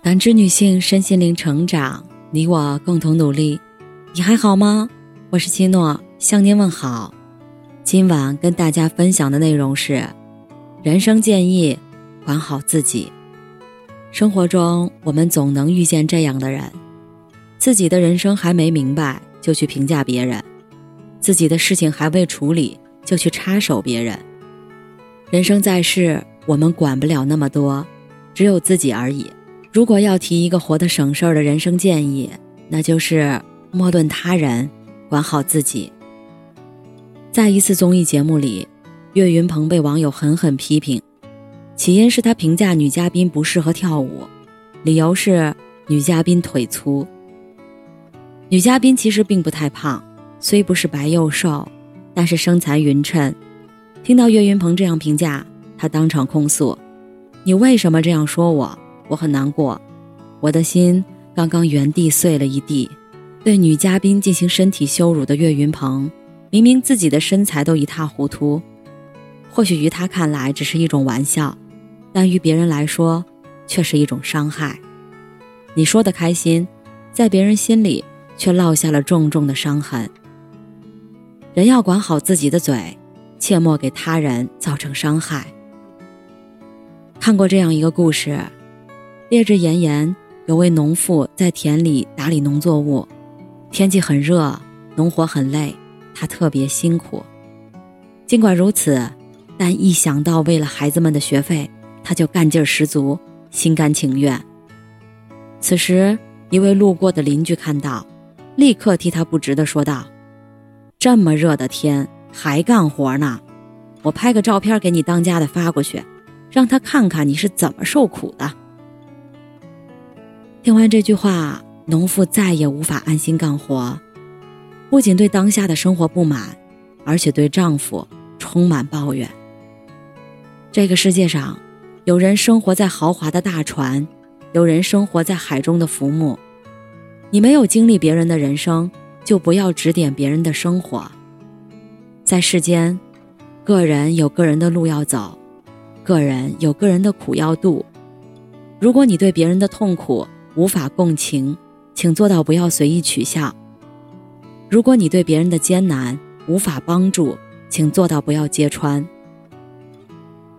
感知女性身心灵成长，你我共同努力。你还好吗？我是七诺，向您问好。今晚跟大家分享的内容是：人生建议，管好自己。生活中，我们总能遇见这样的人，自己的人生还没明白就去评价别人，自己的事情还未处理就去插手别人。人生在世，我们管不了那么多，只有自己而已。如果要提一个活得省事儿的人生建议，那就是莫论他人，管好自己。在一次综艺节目里，岳云鹏被网友狠狠批评，起因是他评价女嘉宾不适合跳舞，理由是女嘉宾腿粗。女嘉宾其实并不太胖，虽不是白又瘦，但是身材匀称。听到岳云鹏这样评价，他当场控诉：“你为什么这样说我？”我很难过，我的心刚刚原地碎了一地。对女嘉宾进行身体羞辱的岳云鹏，明明自己的身材都一塌糊涂，或许于他看来只是一种玩笑，但于别人来说却是一种伤害。你说的开心，在别人心里却落下了重重的伤痕。人要管好自己的嘴，切莫给他人造成伤害。看过这样一个故事。烈日炎炎，有位农妇在田里打理农作物，天气很热，农活很累，她特别辛苦。尽管如此，但一想到为了孩子们的学费，她就干劲十足，心甘情愿。此时，一位路过的邻居看到，立刻替她不值的说道：“这么热的天还干活呢，我拍个照片给你当家的发过去，让他看看你是怎么受苦的。”听完这句话，农妇再也无法安心干活，不仅对当下的生活不满，而且对丈夫充满抱怨。这个世界上，有人生活在豪华的大船，有人生活在海中的浮木。你没有经历别人的人生，就不要指点别人的生活。在世间，个人有个人的路要走，个人有个人的苦要度。如果你对别人的痛苦，无法共情，请做到不要随意取笑。如果你对别人的艰难无法帮助，请做到不要揭穿。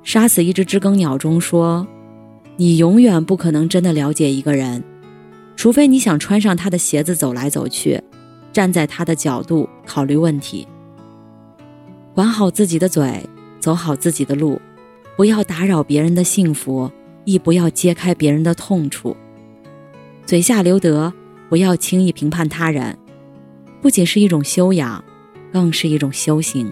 杀死一只知更鸟中说：“你永远不可能真的了解一个人，除非你想穿上他的鞋子走来走去，站在他的角度考虑问题。管好自己的嘴，走好自己的路，不要打扰别人的幸福，亦不要揭开别人的痛处。”嘴下留德，不要轻易评判他人，不仅是一种修养，更是一种修行。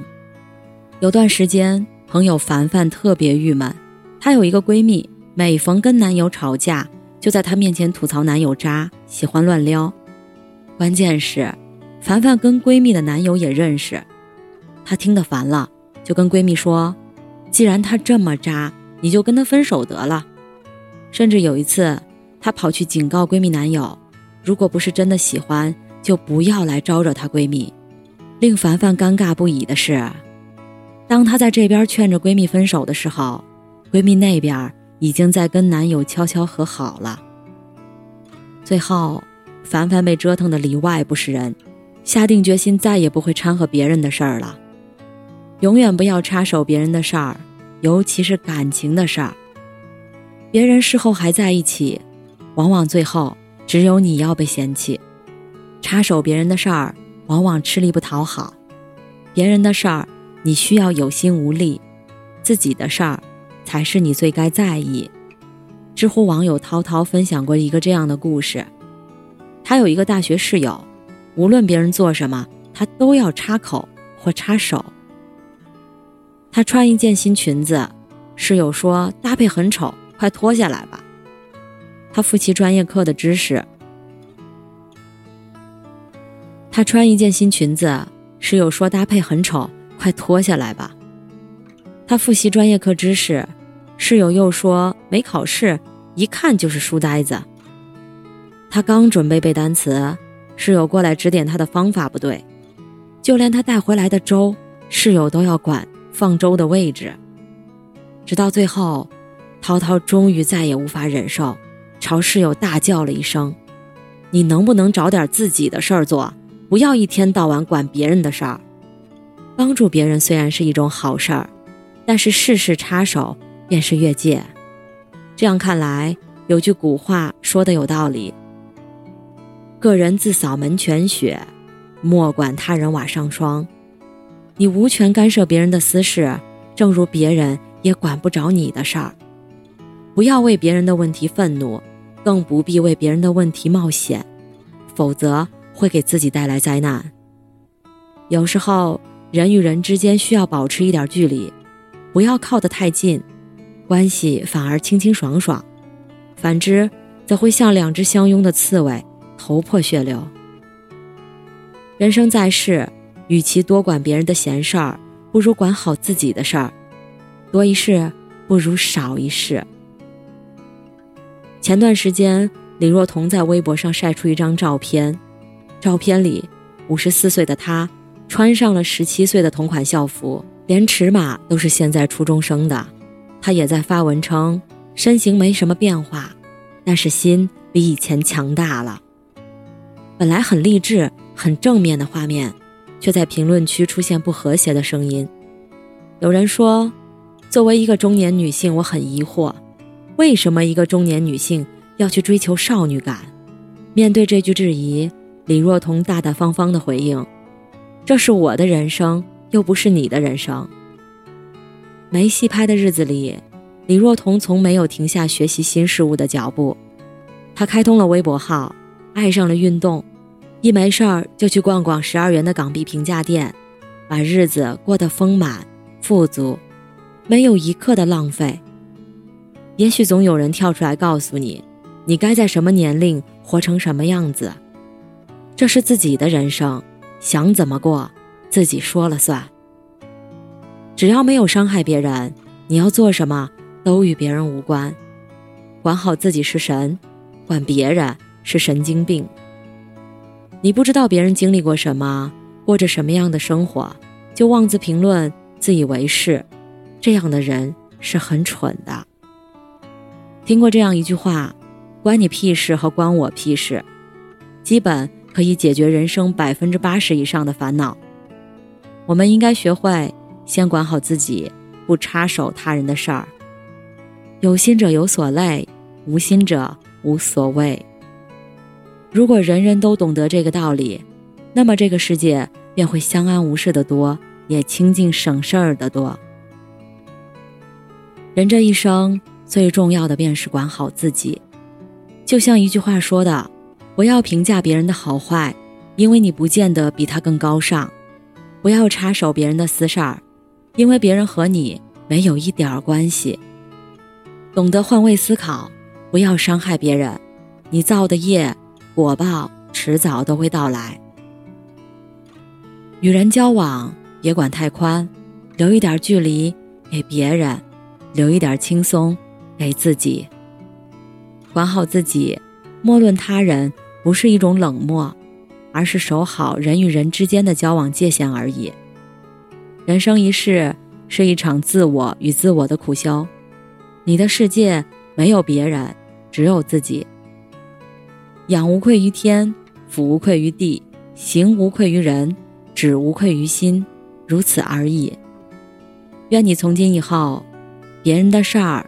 有段时间，朋友凡凡特别郁闷，她有一个闺蜜，每逢跟男友吵架，就在她面前吐槽男友渣，喜欢乱撩。关键是，凡凡跟闺蜜的男友也认识，她听得烦了，就跟闺蜜说：“既然他这么渣，你就跟他分手得了。”甚至有一次。她跑去警告闺蜜男友，如果不是真的喜欢，就不要来招惹她闺蜜。令凡凡尴尬不已的是，当她在这边劝着闺蜜分手的时候，闺蜜那边已经在跟男友悄悄和好了。最后，凡凡被折腾的里外不是人，下定决心再也不会掺和别人的事儿了。永远不要插手别人的事儿，尤其是感情的事儿。别人事后还在一起。往往最后只有你要被嫌弃，插手别人的事儿，往往吃力不讨好。别人的事儿你需要有心无力，自己的事儿才是你最该在意。知乎网友涛涛分享过一个这样的故事：他有一个大学室友，无论别人做什么，他都要插口或插手。他穿一件新裙子，室友说搭配很丑，快脱下来吧。他复习专业课的知识。他穿一件新裙子，室友说搭配很丑，快脱下来吧。他复习专业课知识，室友又说没考试，一看就是书呆子。他刚准备背单词，室友过来指点他的方法不对，就连他带回来的粥，室友都要管放粥的位置。直到最后，涛涛终于再也无法忍受。朝室友大叫了一声：“你能不能找点自己的事儿做？不要一天到晚管别人的事儿。帮助别人虽然是一种好事儿，但是事事插手便是越界。这样看来，有句古话说的有道理：个人自扫门前雪，莫管他人瓦上霜。你无权干涉别人的私事，正如别人也管不着你的事儿。不要为别人的问题愤怒。”更不必为别人的问题冒险，否则会给自己带来灾难。有时候，人与人之间需要保持一点距离，不要靠得太近，关系反而清清爽爽；反之，则会像两只相拥的刺猬，头破血流。人生在世，与其多管别人的闲事儿，不如管好自己的事儿。多一事不如少一事。前段时间，李若彤在微博上晒出一张照片，照片里，五十四岁的她穿上了十七岁的同款校服，连尺码都是现在初中生的。她也在发文称，身形没什么变化，但是心比以前强大了。本来很励志、很正面的画面，却在评论区出现不和谐的声音。有人说，作为一个中年女性，我很疑惑。为什么一个中年女性要去追求少女感？面对这句质疑，李若彤大大方方的回应：“这是我的人生，又不是你的人生。”没戏拍的日子里，李若彤从没有停下学习新事物的脚步。她开通了微博号，爱上了运动，一没事儿就去逛逛十二元的港币平价店，把日子过得丰满富足，没有一刻的浪费。也许总有人跳出来告诉你，你该在什么年龄活成什么样子。这是自己的人生，想怎么过，自己说了算。只要没有伤害别人，你要做什么都与别人无关。管好自己是神，管别人是神经病。你不知道别人经历过什么，过着什么样的生活，就妄自评论、自以为是，这样的人是很蠢的。听过这样一句话：“关你屁事和关我屁事”，基本可以解决人生百分之八十以上的烦恼。我们应该学会先管好自己，不插手他人的事儿。有心者有所累，无心者无所谓。如果人人都懂得这个道理，那么这个世界便会相安无事的多，也清静省事儿的多。人这一生。最重要的便是管好自己，就像一句话说的：“不要评价别人的好坏，因为你不见得比他更高尚；不要插手别人的私事儿，因为别人和你没有一点儿关系。懂得换位思考，不要伤害别人，你造的业果报迟早都会到来。与人交往别管太宽，留一点距离给别人，留一点轻松。”给自己管好自己，莫论他人，不是一种冷漠，而是守好人与人之间的交往界限而已。人生一世是一场自我与自我的苦修，你的世界没有别人，只有自己。仰无愧于天，俯无愧于地，行无愧于人，止无愧于心，如此而已。愿你从今以后，别人的事儿。